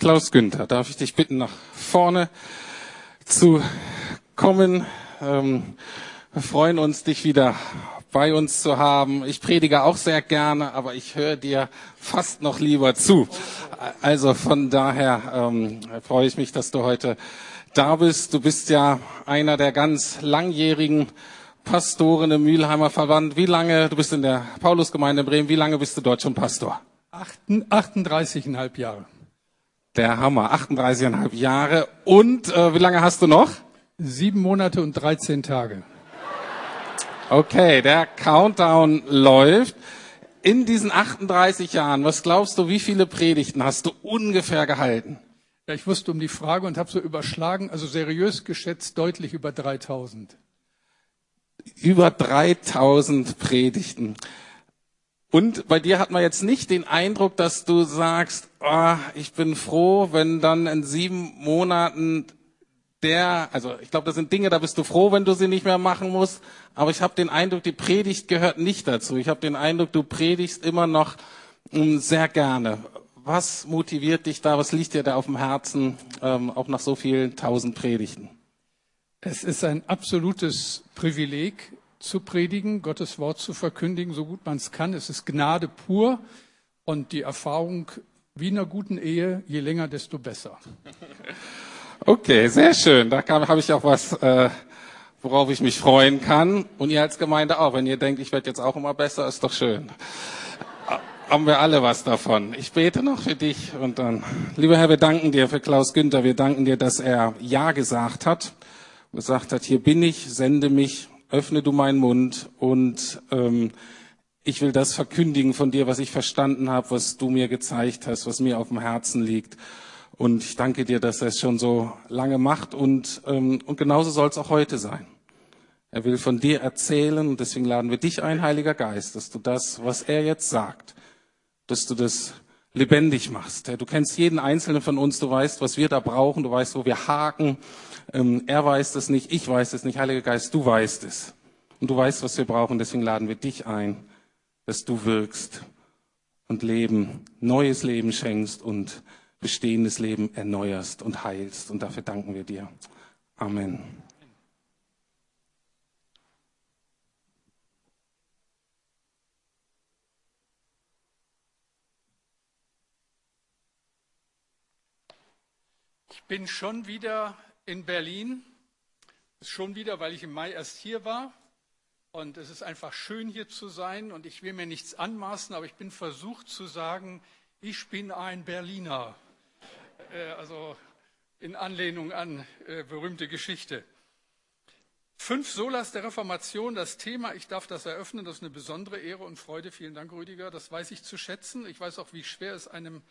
Klaus Günther, darf ich dich bitten, nach vorne zu kommen? Ähm, wir freuen uns, dich wieder bei uns zu haben. Ich predige auch sehr gerne, aber ich höre dir fast noch lieber zu. Also von daher ähm, freue ich mich, dass du heute da bist. Du bist ja einer der ganz langjährigen Pastoren im Mülheimer Verband. Wie lange, du bist in der Paulusgemeinde in Bremen, wie lange bist du dort schon Pastor? 38,5 Jahre. Der Hammer, 38,5 Jahre. Und äh, wie lange hast du noch? Sieben Monate und 13 Tage. Okay, der Countdown läuft. In diesen 38 Jahren, was glaubst du, wie viele Predigten hast du ungefähr gehalten? Ja, ich wusste um die Frage und habe so überschlagen, also seriös geschätzt deutlich über 3000. Über 3000 Predigten. Und bei dir hat man jetzt nicht den Eindruck, dass du sagst, oh, ich bin froh, wenn dann in sieben Monaten der, also ich glaube, das sind Dinge, da bist du froh, wenn du sie nicht mehr machen musst. Aber ich habe den Eindruck, die Predigt gehört nicht dazu. Ich habe den Eindruck, du predigst immer noch ähm, sehr gerne. Was motiviert dich da? Was liegt dir da auf dem Herzen, ähm, auch nach so vielen tausend Predigten? Es ist ein absolutes Privileg, zu predigen, Gottes Wort zu verkündigen, so gut man es kann. Es ist Gnade pur und die Erfahrung wie in einer guten Ehe, je länger, desto besser. Okay, sehr schön. Da habe ich auch was, äh, worauf ich mich freuen kann. Und ihr als Gemeinde auch. Wenn ihr denkt, ich werde jetzt auch immer besser, ist doch schön. Haben wir alle was davon. Ich bete noch für dich und dann, lieber Herr, wir danken dir für Klaus Günther. Wir danken dir, dass er Ja gesagt hat. Gesagt hat, hier bin ich, sende mich öffne du meinen Mund und ähm, ich will das verkündigen von dir, was ich verstanden habe, was du mir gezeigt hast, was mir auf dem Herzen liegt. Und ich danke dir, dass er es schon so lange macht und, ähm, und genauso soll es auch heute sein. Er will von dir erzählen und deswegen laden wir dich ein, Heiliger Geist, dass du das, was er jetzt sagt, dass du das lebendig machst. Du kennst jeden einzelnen von uns, du weißt, was wir da brauchen, du weißt, wo wir haken, ähm, er weiß es nicht, ich weiß es nicht, Heiliger Geist, du weißt es. Und du weißt, was wir brauchen, deswegen laden wir dich ein, dass du wirkst und Leben, neues Leben schenkst und bestehendes Leben erneuerst und heilst. Und dafür danken wir dir. Amen. Bin schon wieder in Berlin. Schon wieder, weil ich im Mai erst hier war. Und es ist einfach schön hier zu sein. Und ich will mir nichts anmaßen, aber ich bin versucht zu sagen, ich bin ein Berliner. Äh, also in Anlehnung an äh, berühmte Geschichte. Fünf Solas der Reformation, das Thema, ich darf das eröffnen, das ist eine besondere Ehre und Freude. Vielen Dank, Rüdiger. Das weiß ich zu schätzen. Ich weiß auch, wie schwer es einem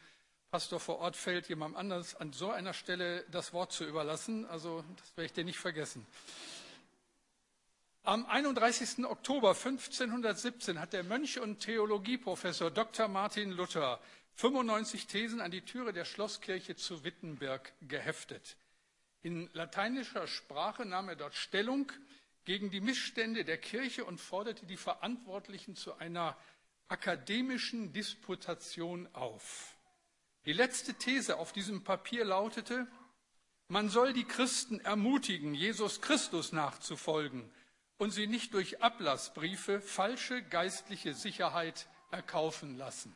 Pastor vor Ort fällt, jemand anders an so einer Stelle das Wort zu überlassen. Also das werde ich dir nicht vergessen. Am 31. Oktober 1517 hat der Mönch und Theologieprofessor Dr. Martin Luther 95 Thesen an die Türe der Schlosskirche zu Wittenberg geheftet. In lateinischer Sprache nahm er dort Stellung gegen die Missstände der Kirche und forderte die Verantwortlichen zu einer akademischen Disputation auf. Die letzte These auf diesem Papier lautete, man soll die Christen ermutigen, Jesus Christus nachzufolgen und sie nicht durch Ablassbriefe falsche geistliche Sicherheit erkaufen lassen.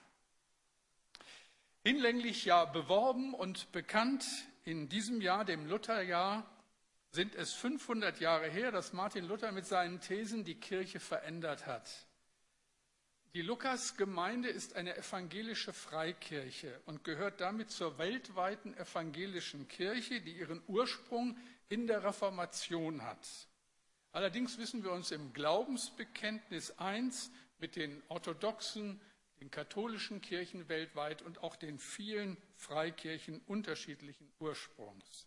Hinlänglich ja beworben und bekannt in diesem Jahr, dem Lutherjahr, sind es 500 Jahre her, dass Martin Luther mit seinen Thesen die Kirche verändert hat. Die Lukas-Gemeinde ist eine evangelische Freikirche und gehört damit zur weltweiten evangelischen Kirche, die ihren Ursprung in der Reformation hat. Allerdings wissen wir uns im Glaubensbekenntnis eins mit den orthodoxen, den katholischen Kirchen weltweit und auch den vielen Freikirchen unterschiedlichen Ursprungs.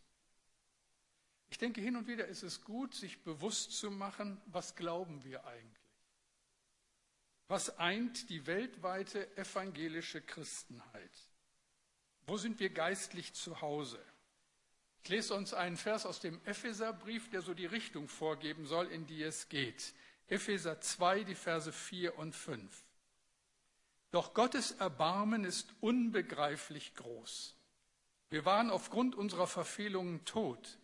Ich denke, hin und wieder ist es gut, sich bewusst zu machen, was glauben wir eigentlich. Was eint die weltweite evangelische Christenheit? Wo sind wir geistlich zu Hause? Ich lese uns einen Vers aus dem Epheserbrief, der so die Richtung vorgeben soll, in die es geht. Epheser 2, die Verse 4 und 5. Doch Gottes Erbarmen ist unbegreiflich groß. Wir waren aufgrund unserer Verfehlungen tot,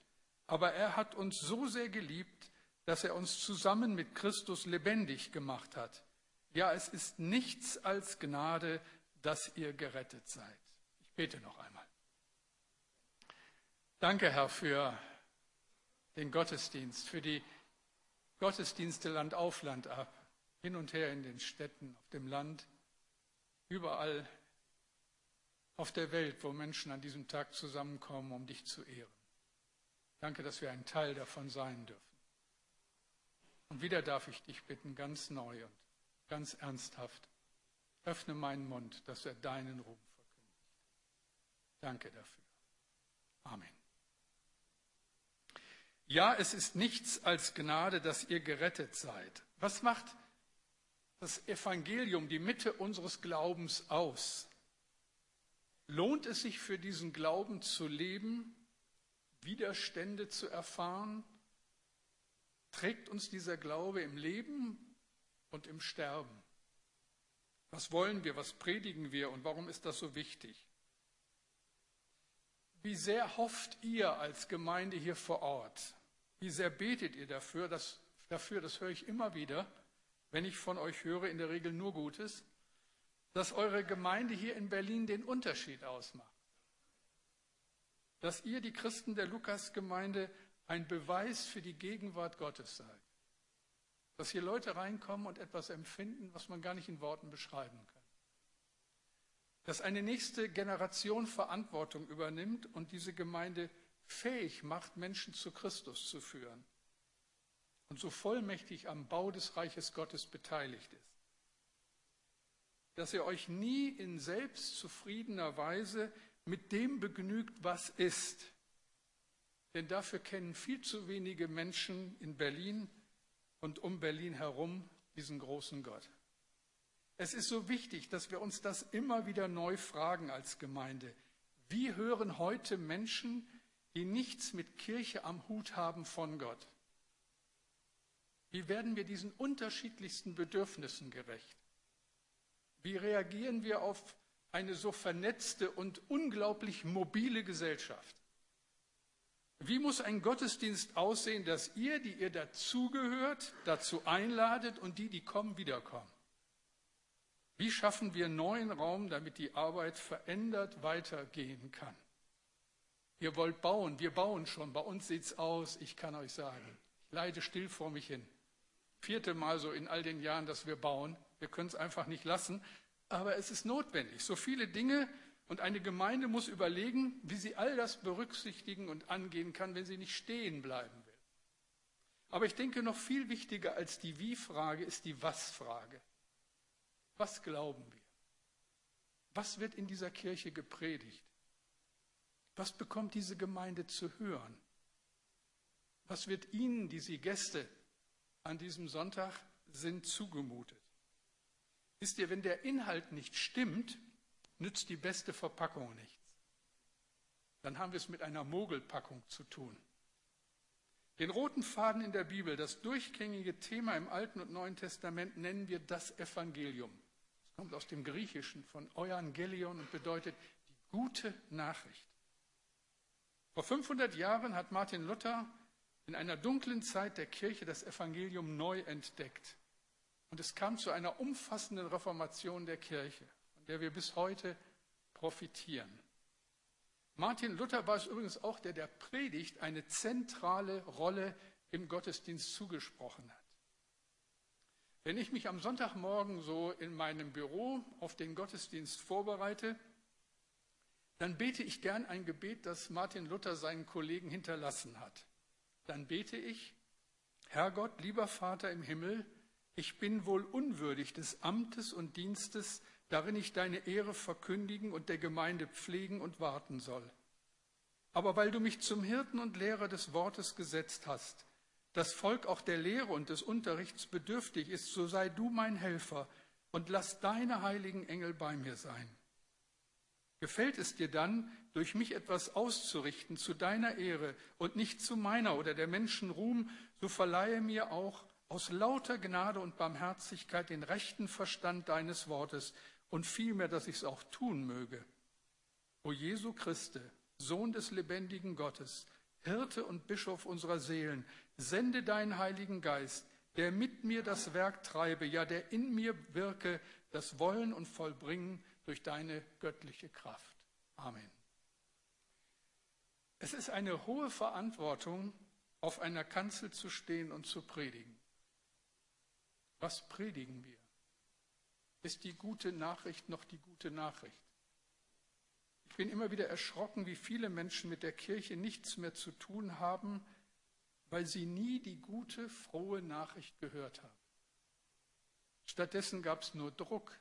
aber er hat uns so sehr geliebt, dass er uns zusammen mit Christus lebendig gemacht hat. Ja, es ist nichts als Gnade, dass ihr gerettet seid. Ich bete noch einmal. Danke, Herr, für den Gottesdienst, für die Gottesdienste Land auf Land ab, hin und her in den Städten, auf dem Land, überall auf der Welt, wo Menschen an diesem Tag zusammenkommen, um dich zu ehren. Danke, dass wir ein Teil davon sein dürfen. Und wieder darf ich dich bitten, ganz neu und ganz ernsthaft, öffne meinen Mund, dass er deinen Ruhm verkündigt. Danke dafür. Amen. Ja, es ist nichts als Gnade, dass ihr gerettet seid. Was macht das Evangelium, die Mitte unseres Glaubens aus? Lohnt es sich für diesen Glauben zu leben, Widerstände zu erfahren? Trägt uns dieser Glaube im Leben und im Sterben? Was wollen wir, was predigen wir und warum ist das so wichtig? Wie sehr hofft ihr als Gemeinde hier vor Ort? Wie sehr betet ihr dafür? Das, dafür, das höre ich immer wieder, wenn ich von euch höre, in der Regel nur Gutes dass eure Gemeinde hier in Berlin den Unterschied ausmacht. Dass ihr, die Christen der Lukasgemeinde, ein Beweis für die Gegenwart Gottes seid. Dass hier Leute reinkommen und etwas empfinden, was man gar nicht in Worten beschreiben kann. Dass eine nächste Generation Verantwortung übernimmt und diese Gemeinde fähig macht, Menschen zu Christus zu führen. Und so vollmächtig am Bau des Reiches Gottes beteiligt ist dass ihr euch nie in selbstzufriedener Weise mit dem begnügt, was ist. Denn dafür kennen viel zu wenige Menschen in Berlin und um Berlin herum diesen großen Gott. Es ist so wichtig, dass wir uns das immer wieder neu fragen als Gemeinde. Wie hören heute Menschen, die nichts mit Kirche am Hut haben, von Gott? Wie werden wir diesen unterschiedlichsten Bedürfnissen gerecht? Wie reagieren wir auf eine so vernetzte und unglaublich mobile Gesellschaft? Wie muss ein Gottesdienst aussehen, dass ihr, die ihr dazugehört, dazu einladet und die, die kommen, wiederkommen? Wie schaffen wir neuen Raum, damit die Arbeit verändert weitergehen kann? Ihr wollt bauen, wir bauen schon, bei uns sieht's aus, ich kann euch sagen. Ich leide still vor mich hin. Vierte Mal so in all den Jahren, dass wir bauen. Wir können es einfach nicht lassen, aber es ist notwendig. So viele Dinge und eine Gemeinde muss überlegen, wie sie all das berücksichtigen und angehen kann, wenn sie nicht stehen bleiben will. Aber ich denke, noch viel wichtiger als die Wie-Frage ist die Was-Frage. Was glauben wir? Was wird in dieser Kirche gepredigt? Was bekommt diese Gemeinde zu hören? Was wird Ihnen, die Sie Gäste an diesem Sonntag sind zugemutet. Wisst ihr, wenn der Inhalt nicht stimmt, nützt die beste Verpackung nichts. Dann haben wir es mit einer Mogelpackung zu tun. Den roten Faden in der Bibel, das durchgängige Thema im Alten und Neuen Testament, nennen wir das Evangelium. Es kommt aus dem Griechischen von Euangelion und bedeutet die gute Nachricht. Vor 500 Jahren hat Martin Luther in einer dunklen Zeit der Kirche das Evangelium neu entdeckt. Und es kam zu einer umfassenden Reformation der Kirche, der wir bis heute profitieren. Martin Luther war es übrigens auch, der der Predigt eine zentrale Rolle im Gottesdienst zugesprochen hat. Wenn ich mich am Sonntagmorgen so in meinem Büro auf den Gottesdienst vorbereite, dann bete ich gern ein Gebet, das Martin Luther seinen Kollegen hinterlassen hat dann bete ich, Herr Gott, lieber Vater im Himmel, ich bin wohl unwürdig des Amtes und Dienstes, darin ich deine Ehre verkündigen und der Gemeinde pflegen und warten soll. Aber weil du mich zum Hirten und Lehrer des Wortes gesetzt hast, das Volk auch der Lehre und des Unterrichts bedürftig ist, so sei du mein Helfer und lass deine heiligen Engel bei mir sein. Gefällt es dir dann, durch mich etwas auszurichten zu deiner Ehre und nicht zu meiner oder der Menschen Ruhm, so verleihe mir auch aus lauter Gnade und Barmherzigkeit den rechten Verstand deines Wortes und vielmehr, dass ich es auch tun möge. O Jesu Christe, Sohn des lebendigen Gottes, Hirte und Bischof unserer Seelen, sende deinen Heiligen Geist, der mit mir das Werk treibe, ja, der in mir wirke, das Wollen und Vollbringen durch deine göttliche Kraft. Amen. Es ist eine hohe Verantwortung, auf einer Kanzel zu stehen und zu predigen. Was predigen wir? Ist die gute Nachricht noch die gute Nachricht? Ich bin immer wieder erschrocken, wie viele Menschen mit der Kirche nichts mehr zu tun haben, weil sie nie die gute, frohe Nachricht gehört haben. Stattdessen gab es nur Druck,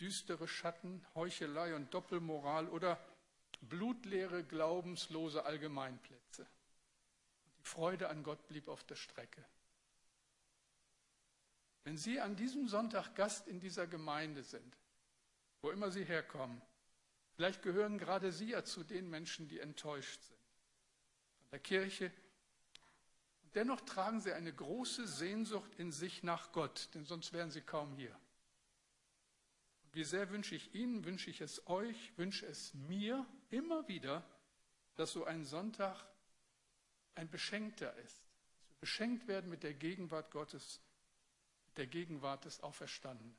düstere Schatten, Heuchelei und Doppelmoral oder blutleere, glaubenslose Allgemeinplätze. Die Freude an Gott blieb auf der Strecke. Wenn Sie an diesem Sonntag Gast in dieser Gemeinde sind, wo immer Sie herkommen, Vielleicht gehören gerade Sie ja zu den Menschen, die enttäuscht sind von der Kirche. Und dennoch tragen Sie eine große Sehnsucht in sich nach Gott, denn sonst wären Sie kaum hier. Und wie sehr wünsche ich Ihnen, wünsche ich es euch, wünsche es mir immer wieder, dass so ein Sonntag ein Beschenkter ist. Dass wir beschenkt werden mit der Gegenwart Gottes, der Gegenwart des Auferstandenen.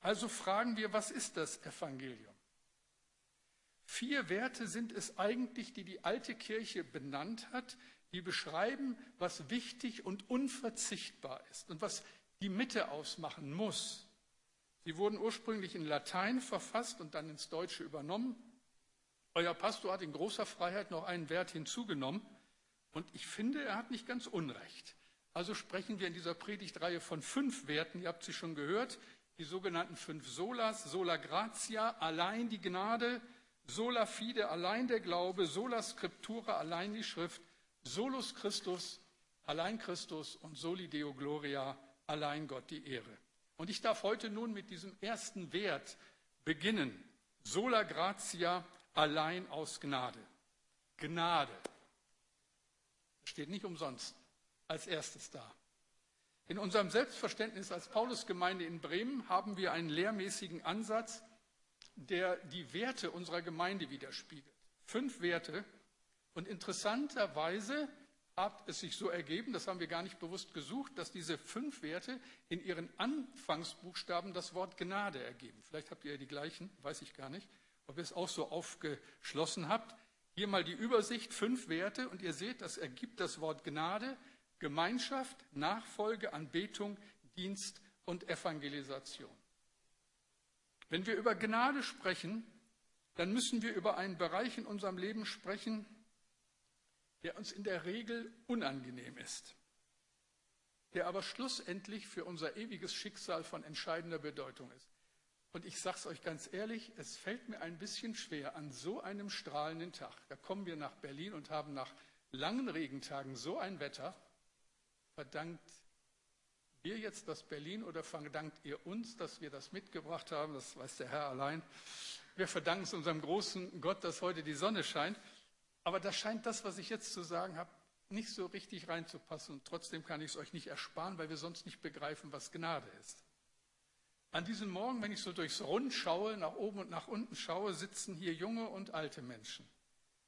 Also fragen wir, was ist das Evangelium? Vier Werte sind es eigentlich, die die alte Kirche benannt hat, die beschreiben, was wichtig und unverzichtbar ist und was die Mitte ausmachen muss. Sie wurden ursprünglich in Latein verfasst und dann ins Deutsche übernommen. Euer Pastor hat in großer Freiheit noch einen Wert hinzugenommen und ich finde, er hat nicht ganz Unrecht. Also sprechen wir in dieser Predigtreihe von fünf Werten, ihr habt sie schon gehört, die sogenannten fünf Solas, Sola Gratia, allein die Gnade, Sola fide, allein der Glaube, sola scriptura, allein die Schrift, solus Christus, allein Christus und soli Deo Gloria, allein Gott die Ehre. Und ich darf heute nun mit diesem ersten Wert beginnen. Sola gratia, allein aus Gnade. Gnade. Das steht nicht umsonst als erstes da. In unserem Selbstverständnis als Paulusgemeinde in Bremen haben wir einen lehrmäßigen Ansatz, der die Werte unserer Gemeinde widerspiegelt. Fünf Werte. Und interessanterweise hat es sich so ergeben, das haben wir gar nicht bewusst gesucht, dass diese fünf Werte in ihren Anfangsbuchstaben das Wort Gnade ergeben. Vielleicht habt ihr ja die gleichen, weiß ich gar nicht, ob ihr es auch so aufgeschlossen habt. Hier mal die Übersicht, fünf Werte und ihr seht, das ergibt das Wort Gnade, Gemeinschaft, Nachfolge, Anbetung, Dienst und Evangelisation. Wenn wir über Gnade sprechen, dann müssen wir über einen Bereich in unserem Leben sprechen, der uns in der Regel unangenehm ist, der aber schlussendlich für unser ewiges Schicksal von entscheidender Bedeutung ist. Und ich sage es euch ganz ehrlich, es fällt mir ein bisschen schwer an so einem strahlenden Tag. Da kommen wir nach Berlin und haben nach langen Regentagen so ein Wetter. Verdankt wir jetzt das Berlin oder verdankt ihr uns, dass wir das mitgebracht haben? Das weiß der Herr allein. Wir verdanken es unserem großen Gott, dass heute die Sonne scheint. Aber da scheint das, was ich jetzt zu sagen habe, nicht so richtig reinzupassen. Und trotzdem kann ich es euch nicht ersparen, weil wir sonst nicht begreifen, was Gnade ist. An diesem Morgen, wenn ich so durchs Rund schaue, nach oben und nach unten schaue, sitzen hier junge und alte Menschen.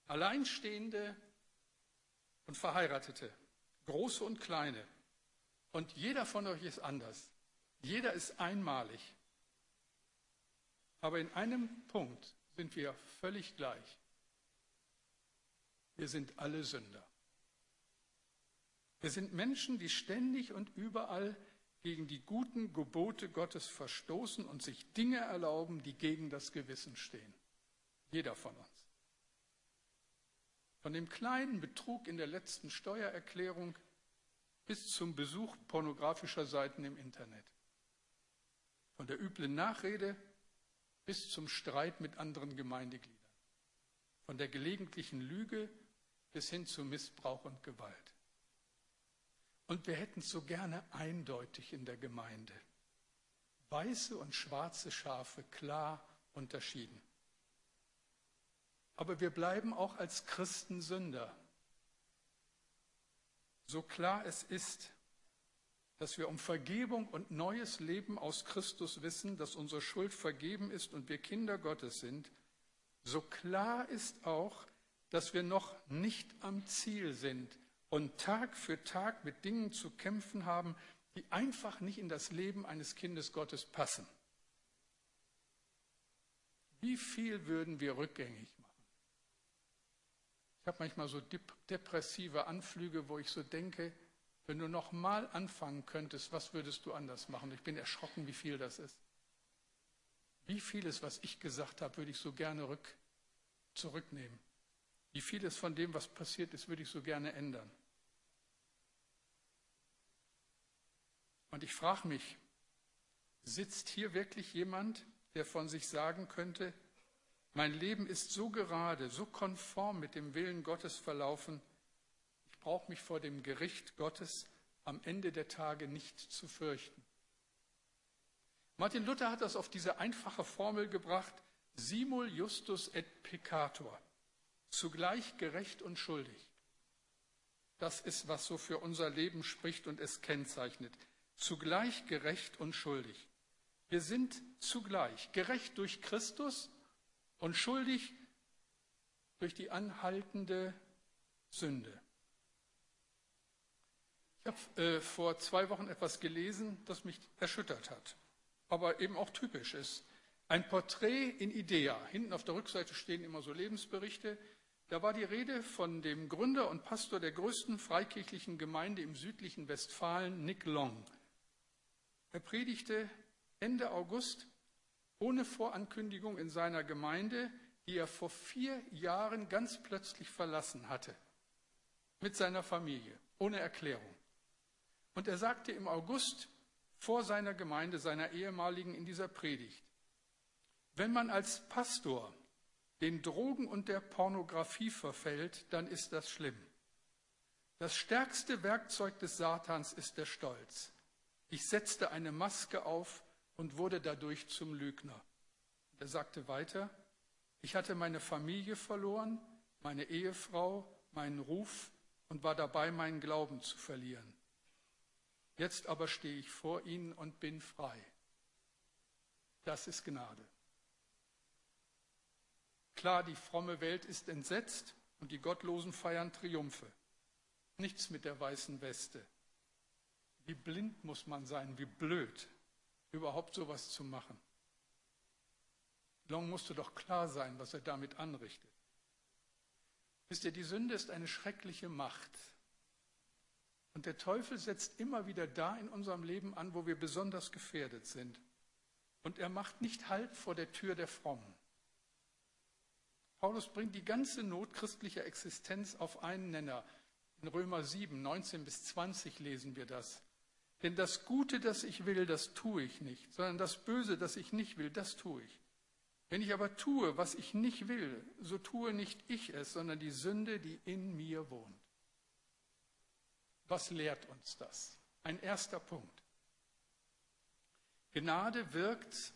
Alleinstehende und Verheiratete, große und kleine, und jeder von euch ist anders. Jeder ist einmalig. Aber in einem Punkt sind wir völlig gleich. Wir sind alle Sünder. Wir sind Menschen, die ständig und überall gegen die guten Gebote Gottes verstoßen und sich Dinge erlauben, die gegen das Gewissen stehen. Jeder von uns. Von dem kleinen Betrug in der letzten Steuererklärung bis zum Besuch pornografischer Seiten im Internet. Von der üblen Nachrede bis zum Streit mit anderen Gemeindegliedern. Von der gelegentlichen Lüge bis hin zu Missbrauch und Gewalt. Und wir hätten es so gerne eindeutig in der Gemeinde. Weiße und schwarze Schafe klar unterschieden. Aber wir bleiben auch als Christen Sünder so klar es ist, dass wir um Vergebung und neues Leben aus Christus wissen, dass unsere Schuld vergeben ist und wir Kinder Gottes sind, so klar ist auch, dass wir noch nicht am Ziel sind und Tag für Tag mit Dingen zu kämpfen haben, die einfach nicht in das Leben eines Kindes Gottes passen. Wie viel würden wir rückgängig machen? Ich habe manchmal so depressive Anflüge, wo ich so denke, wenn du noch mal anfangen könntest, was würdest du anders machen? Ich bin erschrocken, wie viel das ist. Wie vieles, was ich gesagt habe, würde ich so gerne rück, zurücknehmen. Wie vieles von dem, was passiert ist, würde ich so gerne ändern. Und ich frage mich, sitzt hier wirklich jemand, der von sich sagen könnte, mein Leben ist so gerade, so konform mit dem Willen Gottes verlaufen, ich brauche mich vor dem Gericht Gottes am Ende der Tage nicht zu fürchten. Martin Luther hat das auf diese einfache Formel gebracht, simul justus et peccator, zugleich gerecht und schuldig. Das ist, was so für unser Leben spricht und es kennzeichnet. Zugleich gerecht und schuldig. Wir sind zugleich gerecht durch Christus und schuldig durch die anhaltende Sünde. Ich habe äh, vor zwei Wochen etwas gelesen, das mich erschüttert hat aber eben auch typisch ist. Ein Porträt in Idea. Hinten auf der Rückseite stehen immer so Lebensberichte. Da war die Rede von dem Gründer und Pastor der größten freikirchlichen Gemeinde im südlichen Westfalen, Nick Long. Er predigte Ende August ohne Vorankündigung in seiner Gemeinde, die er vor vier Jahren ganz plötzlich verlassen hatte, mit seiner Familie, ohne Erklärung. Und er sagte im August, vor seiner Gemeinde, seiner ehemaligen in dieser Predigt. Wenn man als Pastor den Drogen und der Pornografie verfällt, dann ist das schlimm. Das stärkste Werkzeug des Satans ist der Stolz. Ich setzte eine Maske auf und wurde dadurch zum Lügner. er sagte weiter, ich hatte meine Familie verloren, meine Ehefrau, meinen Ruf und war dabei, meinen Glauben zu verlieren. Jetzt aber stehe ich vor ihnen und bin frei. Das ist Gnade. Klar, die fromme Welt ist entsetzt und die Gottlosen feiern Triumphe. Nichts mit der weißen Weste. Wie blind muss man sein, wie blöd, überhaupt sowas zu machen. Long musste doch klar sein, was er damit anrichtet. Wisst ihr, die Sünde ist eine schreckliche Macht. Und der Teufel setzt immer wieder da in unserem Leben an, wo wir besonders gefährdet sind. Und er macht nicht Halt vor der Tür der Frommen. Paulus bringt die ganze Not christlicher Existenz auf einen Nenner. In Römer 7, 19 bis 20 lesen wir das. Denn das Gute, das ich will, das tue ich nicht, sondern das Böse, das ich nicht will, das tue ich. Wenn ich aber tue, was ich nicht will, so tue nicht ich es, sondern die Sünde, die in mir wohnt. Was lehrt uns das? Ein erster Punkt. Gnade wirkt,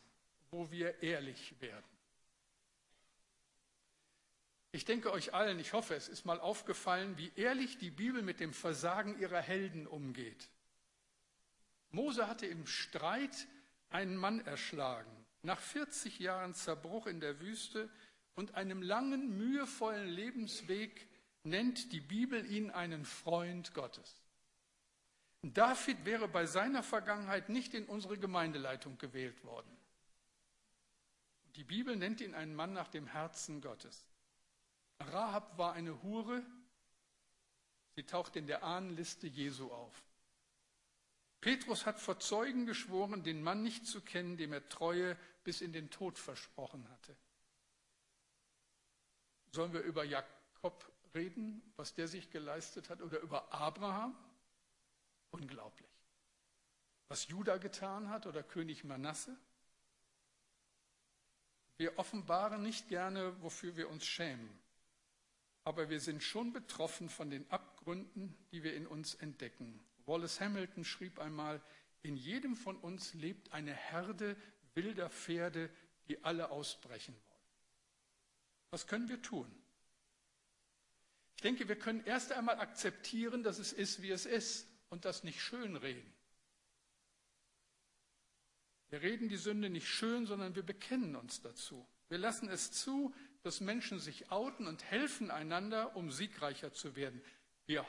wo wir ehrlich werden. Ich denke euch allen, ich hoffe, es ist mal aufgefallen, wie ehrlich die Bibel mit dem Versagen ihrer Helden umgeht. Mose hatte im Streit einen Mann erschlagen, nach 40 Jahren Zerbruch in der Wüste und einem langen, mühevollen Lebensweg nennt die Bibel ihn einen Freund Gottes. David wäre bei seiner Vergangenheit nicht in unsere Gemeindeleitung gewählt worden. Die Bibel nennt ihn einen Mann nach dem Herzen Gottes. Rahab war eine Hure. Sie taucht in der Ahnenliste Jesu auf. Petrus hat vor Zeugen geschworen, den Mann nicht zu kennen, dem er Treue bis in den Tod versprochen hatte. Sollen wir über Jakob reden, was der sich geleistet hat, oder über Abraham? Unglaublich. Was Juda getan hat oder König Manasse? Wir offenbaren nicht gerne, wofür wir uns schämen, aber wir sind schon betroffen von den Abgründen, die wir in uns entdecken. Wallace Hamilton schrieb einmal, in jedem von uns lebt eine Herde wilder Pferde, die alle ausbrechen wollen. Was können wir tun? Ich denke, wir können erst einmal akzeptieren, dass es ist, wie es ist und das nicht schönreden. Wir reden die Sünde nicht schön, sondern wir bekennen uns dazu. Wir lassen es zu, dass Menschen sich outen und helfen einander, um siegreicher zu werden. Wir,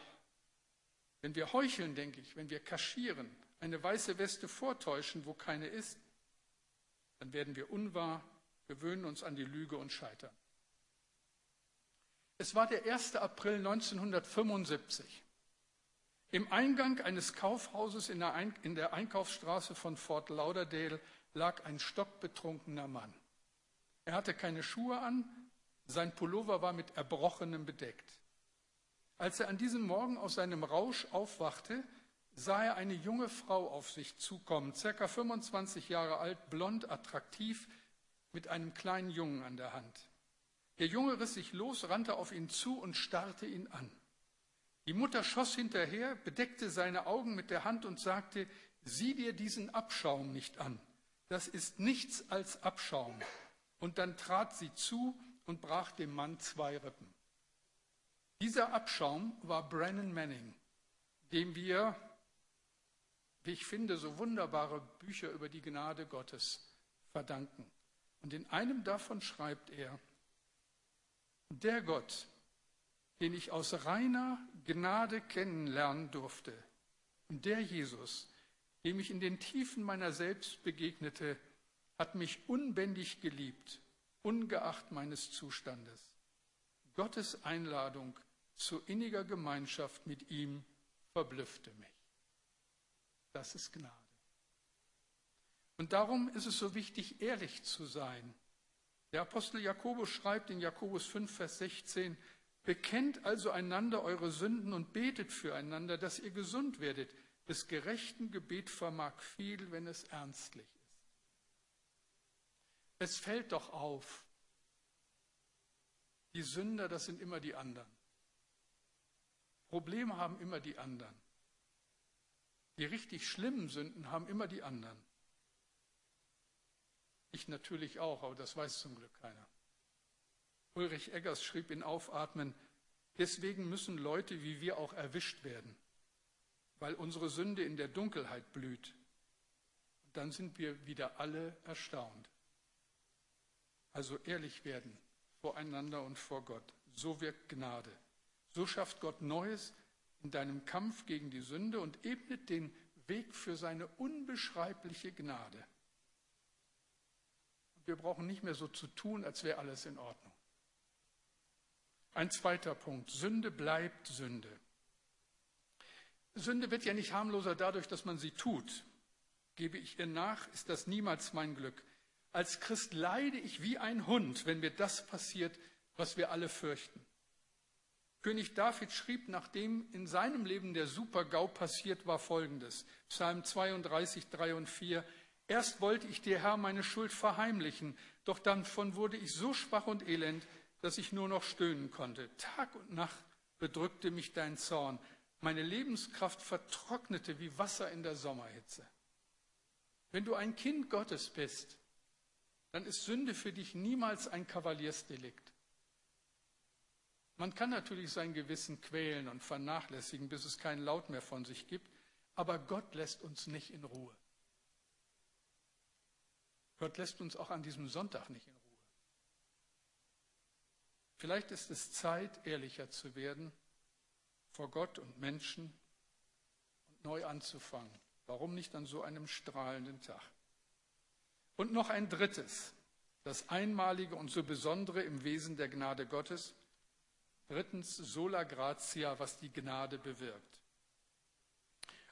wenn wir heucheln, denke ich, wenn wir kaschieren, eine weiße Weste vortäuschen, wo keine ist, dann werden wir unwahr, gewöhnen uns an die Lüge und scheitern. Es war der 1. April 1975. Im Eingang eines Kaufhauses in der, in der Einkaufsstraße von Fort Lauderdale lag ein stockbetrunkener Mann. Er hatte keine Schuhe an, sein Pullover war mit Erbrochenem bedeckt. Als er an diesem Morgen aus seinem Rausch aufwachte, sah er eine junge Frau auf sich zukommen, circa 25 Jahre alt, blond, attraktiv, mit einem kleinen Jungen an der Hand. Der Junge riss sich los, rannte auf ihn zu und starrte ihn an. Die Mutter schoss hinterher, bedeckte seine Augen mit der Hand und sagte, sieh dir diesen Abschaum nicht an. Das ist nichts als Abschaum. Und dann trat sie zu und brach dem Mann zwei Rippen. Dieser Abschaum war Brennan Manning, dem wir, wie ich finde, so wunderbare Bücher über die Gnade Gottes verdanken. Und in einem davon schreibt er, der Gott, den ich aus reiner Gnade kennenlernen durfte, und der Jesus, dem ich in den Tiefen meiner selbst begegnete, hat mich unbändig geliebt, ungeacht meines Zustandes. Gottes Einladung zu inniger Gemeinschaft mit ihm verblüffte mich. Das ist Gnade. Und darum ist es so wichtig, ehrlich zu sein der Apostel Jakobus schreibt in Jakobus 5, Vers 16, Bekennt also einander eure Sünden und betet füreinander, dass ihr gesund werdet. Des gerechten Gebet vermag viel, wenn es ernstlich ist. Es fällt doch auf, die Sünder, das sind immer die anderen. Probleme haben immer die anderen. Die richtig schlimmen Sünden haben immer die anderen. Ich natürlich auch, aber das weiß zum Glück keiner. Ulrich Eggers schrieb in Aufatmen, deswegen müssen Leute wie wir auch erwischt werden, weil unsere Sünde in der Dunkelheit blüht. Und dann sind wir wieder alle erstaunt. Also ehrlich werden voreinander und vor Gott. So wirkt Gnade. So schafft Gott Neues in deinem Kampf gegen die Sünde und ebnet den Weg für seine unbeschreibliche Gnade. Wir brauchen nicht mehr so zu tun, als wäre alles in Ordnung. Ein zweiter Punkt. Sünde bleibt Sünde. Sünde wird ja nicht harmloser dadurch, dass man sie tut. Gebe ich ihr nach, ist das niemals mein Glück. Als Christ leide ich wie ein Hund, wenn mir das passiert, was wir alle fürchten. König David schrieb, nachdem in seinem Leben der Super-GAU passiert war, folgendes. Psalm 32, 3 und 4. Erst wollte ich dir, Herr, meine Schuld verheimlichen, doch dann von wurde ich so schwach und elend, dass ich nur noch stöhnen konnte. Tag und Nacht bedrückte mich dein Zorn. Meine Lebenskraft vertrocknete wie Wasser in der Sommerhitze. Wenn du ein Kind Gottes bist, dann ist Sünde für dich niemals ein Kavaliersdelikt. Man kann natürlich sein Gewissen quälen und vernachlässigen, bis es keinen Laut mehr von sich gibt, aber Gott lässt uns nicht in Ruhe. Gott lässt uns auch an diesem Sonntag nicht in Ruhe. Vielleicht ist es Zeit, ehrlicher zu werden vor Gott und Menschen und neu anzufangen. Warum nicht an so einem strahlenden Tag? Und noch ein drittes, das Einmalige und so Besondere im Wesen der Gnade Gottes. Drittens, sola gratia, was die Gnade bewirkt.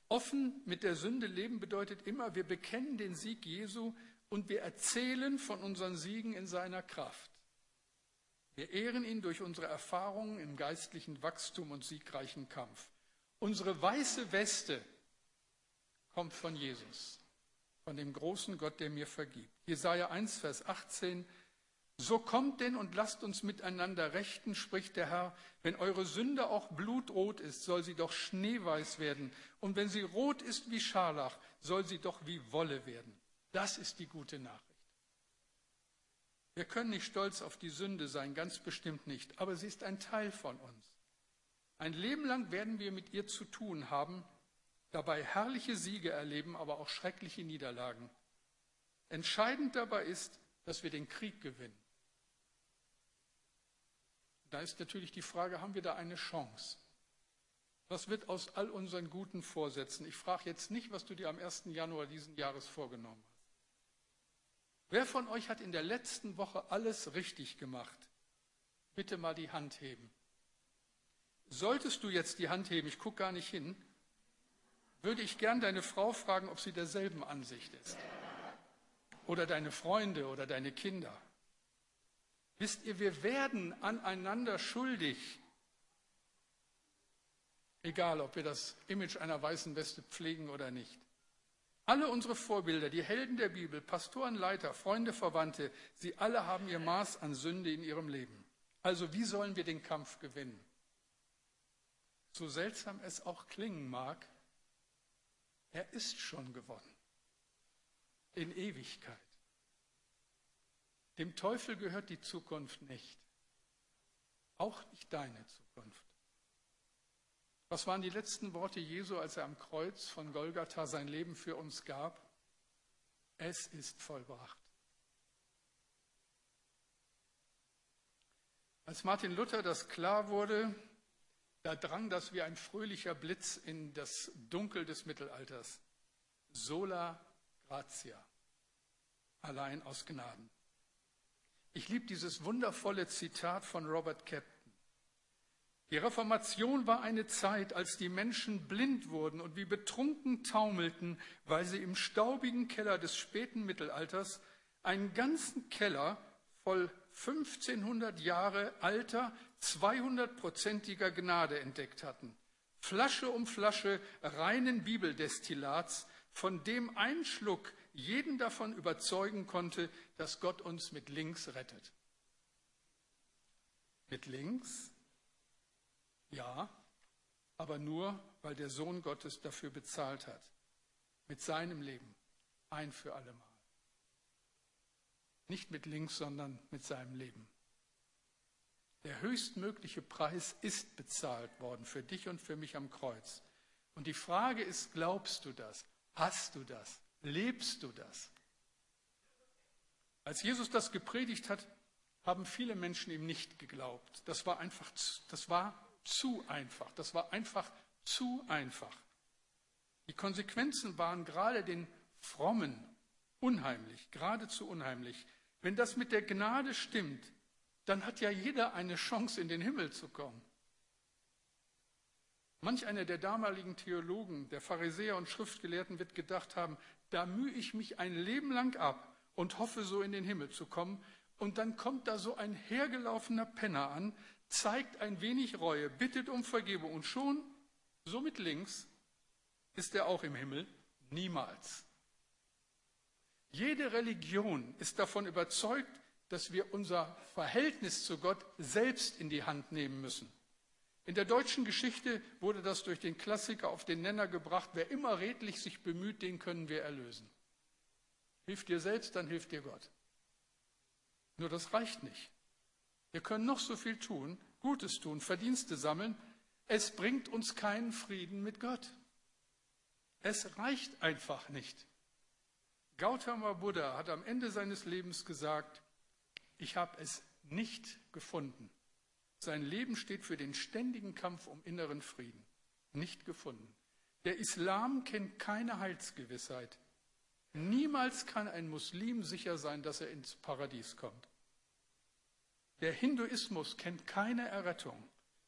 Offen mit der Sünde leben bedeutet immer, wir bekennen den Sieg Jesu und wir erzählen von unseren Siegen in seiner Kraft. Wir ehren ihn durch unsere Erfahrungen im geistlichen Wachstum und siegreichen Kampf. Unsere weiße Weste kommt von Jesus, von dem großen Gott, der mir vergibt. Jesaja 1, Vers 18. So kommt denn und lasst uns miteinander rechten, spricht der Herr. Wenn eure Sünde auch blutrot ist, soll sie doch schneeweiß werden. Und wenn sie rot ist wie Scharlach, soll sie doch wie Wolle werden. Das ist die gute Nachricht. Wir können nicht stolz auf die Sünde sein, ganz bestimmt nicht, aber sie ist ein Teil von uns. Ein Leben lang werden wir mit ihr zu tun haben, dabei herrliche Siege erleben, aber auch schreckliche Niederlagen. Entscheidend dabei ist, dass wir den Krieg gewinnen. Da ist natürlich die Frage, haben wir da eine Chance? Was wird aus all unseren guten Vorsätzen? Ich frage jetzt nicht, was du dir am 1. Januar diesen Jahres vorgenommen hast. Wer von euch hat in der letzten Woche alles richtig gemacht? Bitte mal die Hand heben. Solltest du jetzt die Hand heben, ich gucke gar nicht hin, würde ich gern deine Frau fragen, ob sie derselben Ansicht ist. Oder deine Freunde oder deine Kinder. Wisst ihr, wir werden aneinander schuldig. Egal, ob wir das Image einer weißen Weste pflegen oder nicht. Alle unsere Vorbilder, die Helden der Bibel, Pastoren, Leiter, Freunde, Verwandte, sie alle haben ihr Maß an Sünde in ihrem Leben. Also wie sollen wir den Kampf gewinnen? So seltsam es auch klingen mag, er ist schon gewonnen. In Ewigkeit. Dem Teufel gehört die Zukunft nicht. Auch nicht deine Zukunft. Was waren die letzten Worte Jesu, als er am Kreuz von Golgatha sein Leben für uns gab? Es ist vollbracht. Als Martin Luther das klar wurde, da drang das wie ein fröhlicher Blitz in das Dunkel des Mittelalters. Sola gratia, allein aus Gnaden. Ich liebe dieses wundervolle Zitat von Robert Capton. Die Reformation war eine Zeit, als die Menschen blind wurden und wie betrunken taumelten, weil sie im staubigen Keller des späten Mittelalters einen ganzen Keller voll 1500 Jahre alter, 200-prozentiger Gnade entdeckt hatten. Flasche um Flasche reinen Bibeldestillats, von dem ein Schluck jeden davon überzeugen konnte, dass Gott uns mit links rettet. Mit links? Ja, aber nur, weil der Sohn Gottes dafür bezahlt hat. Mit seinem Leben. Ein für allemal. Nicht mit links, sondern mit seinem Leben. Der höchstmögliche Preis ist bezahlt worden für dich und für mich am Kreuz. Und die Frage ist, glaubst du das? Hast du das? Lebst du das? Als Jesus das gepredigt hat, haben viele Menschen ihm nicht geglaubt. Das war einfach, das war zu einfach. Das war einfach zu einfach. Die Konsequenzen waren gerade den Frommen unheimlich, geradezu unheimlich. Wenn das mit der Gnade stimmt, dann hat ja jeder eine Chance, in den Himmel zu kommen. Manch einer der damaligen Theologen, der Pharisäer und Schriftgelehrten wird gedacht haben, da mühe ich mich ein Leben lang ab und hoffe so in den Himmel zu kommen. Und dann kommt da so ein hergelaufener Penner an, zeigt ein wenig Reue, bittet um Vergebung und schon, so mit links, ist er auch im Himmel. Niemals. Jede Religion ist davon überzeugt, dass wir unser Verhältnis zu Gott selbst in die Hand nehmen müssen. In der deutschen Geschichte wurde das durch den Klassiker auf den Nenner gebracht, wer immer redlich sich bemüht, den können wir erlösen. Hilf dir selbst, dann hilft dir Gott. Nur das reicht nicht. Wir können noch so viel tun, Gutes tun, Verdienste sammeln. Es bringt uns keinen Frieden mit Gott. Es reicht einfach nicht. Gautama Buddha hat am Ende seines Lebens gesagt, ich habe es nicht gefunden. Sein Leben steht für den ständigen Kampf um inneren Frieden. Nicht gefunden. Der Islam kennt keine Heilsgewissheit. Niemals kann ein Muslim sicher sein, dass er ins Paradies kommt. Der Hinduismus kennt keine Errettung.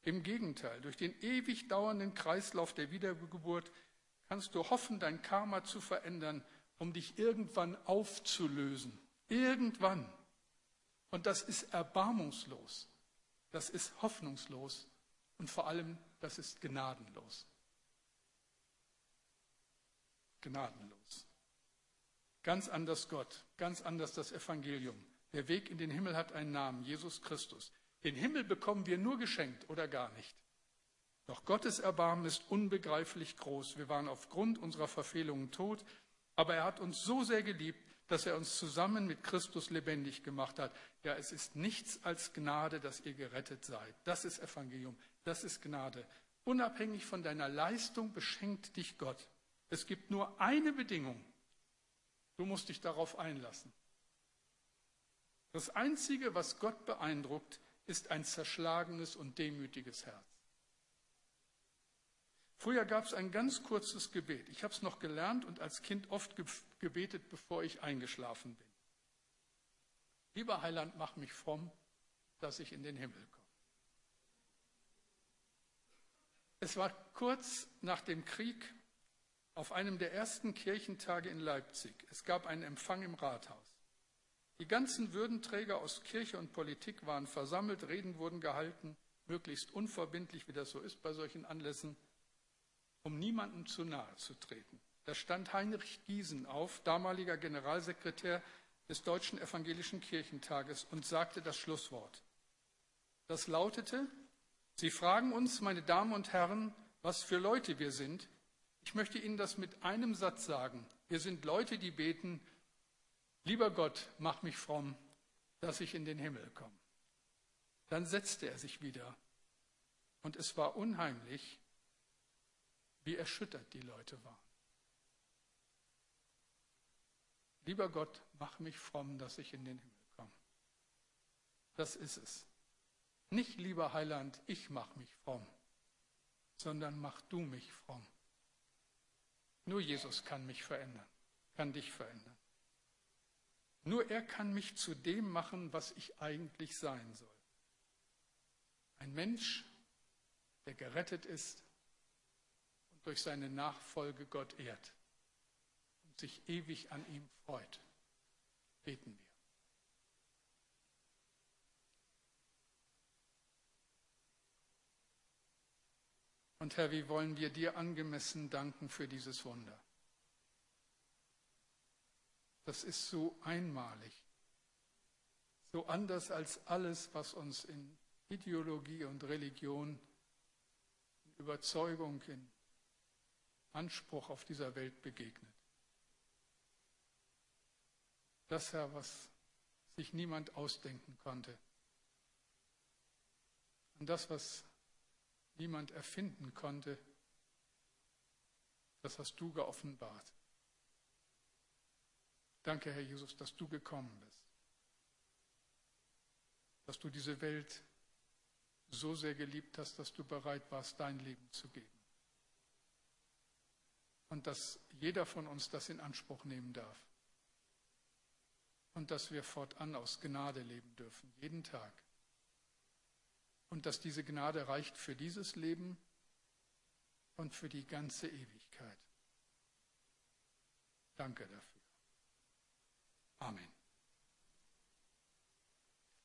Im Gegenteil, durch den ewig dauernden Kreislauf der Wiedergeburt kannst du hoffen, dein Karma zu verändern um dich irgendwann aufzulösen. Irgendwann. Und das ist erbarmungslos. Das ist hoffnungslos. Und vor allem, das ist gnadenlos. Gnadenlos. Ganz anders Gott, ganz anders das Evangelium. Der Weg in den Himmel hat einen Namen, Jesus Christus. Den Himmel bekommen wir nur geschenkt oder gar nicht. Doch Gottes Erbarmen ist unbegreiflich groß. Wir waren aufgrund unserer Verfehlungen tot, aber er hat uns so sehr geliebt, dass er uns zusammen mit Christus lebendig gemacht hat. Ja, es ist nichts als Gnade, dass ihr gerettet seid. Das ist Evangelium, das ist Gnade. Unabhängig von deiner Leistung beschenkt dich Gott. Es gibt nur eine Bedingung. Du musst dich darauf einlassen. Das Einzige, was Gott beeindruckt, ist ein zerschlagenes und demütiges Herz. Früher gab es ein ganz kurzes Gebet. Ich habe es noch gelernt und als Kind oft gebetet, bevor ich eingeschlafen bin. Lieber Heiland, mach mich fromm, dass ich in den Himmel komme. Es war kurz nach dem Krieg auf einem der ersten Kirchentage in Leipzig. Es gab einen Empfang im Rathaus. Die ganzen Würdenträger aus Kirche und Politik waren versammelt, Reden wurden gehalten, möglichst unverbindlich, wie das so ist bei solchen Anlässen, um niemandem zu nahe zu treten. Da stand Heinrich Giesen auf, damaliger Generalsekretär des Deutschen Evangelischen Kirchentages, und sagte das Schlusswort. Das lautete, Sie fragen uns, meine Damen und Herren, was für Leute wir sind. Ich möchte Ihnen das mit einem Satz sagen. Wir sind Leute, die beten, lieber Gott, mach mich fromm, dass ich in den Himmel komme. Dann setzte er sich wieder und es war unheimlich, wie erschüttert die Leute waren. Lieber Gott, mach mich fromm, dass ich in den Himmel komme. Das ist es. Nicht, lieber Heiland, ich mach mich fromm, sondern mach du mich fromm. Nur Jesus kann mich verändern, kann dich verändern. Nur er kann mich zu dem machen, was ich eigentlich sein soll. Ein Mensch, der gerettet ist und durch seine Nachfolge Gott ehrt sich ewig an ihm freut. Beten wir. Und Herr, wie wollen wir dir angemessen danken für dieses Wunder? Das ist so einmalig, so anders als alles, was uns in Ideologie und Religion, in Überzeugung, in Anspruch auf dieser Welt begegnet. Das, Herr, was sich niemand ausdenken konnte. Und das, was niemand erfinden konnte, das hast du geoffenbart. Danke, Herr Jesus, dass du gekommen bist, dass du diese Welt so sehr geliebt hast, dass du bereit warst, dein Leben zu geben. Und dass jeder von uns das in Anspruch nehmen darf. Und dass wir fortan aus Gnade leben dürfen, jeden Tag und dass diese Gnade reicht für dieses Leben und für die ganze Ewigkeit. Danke dafür. Amen.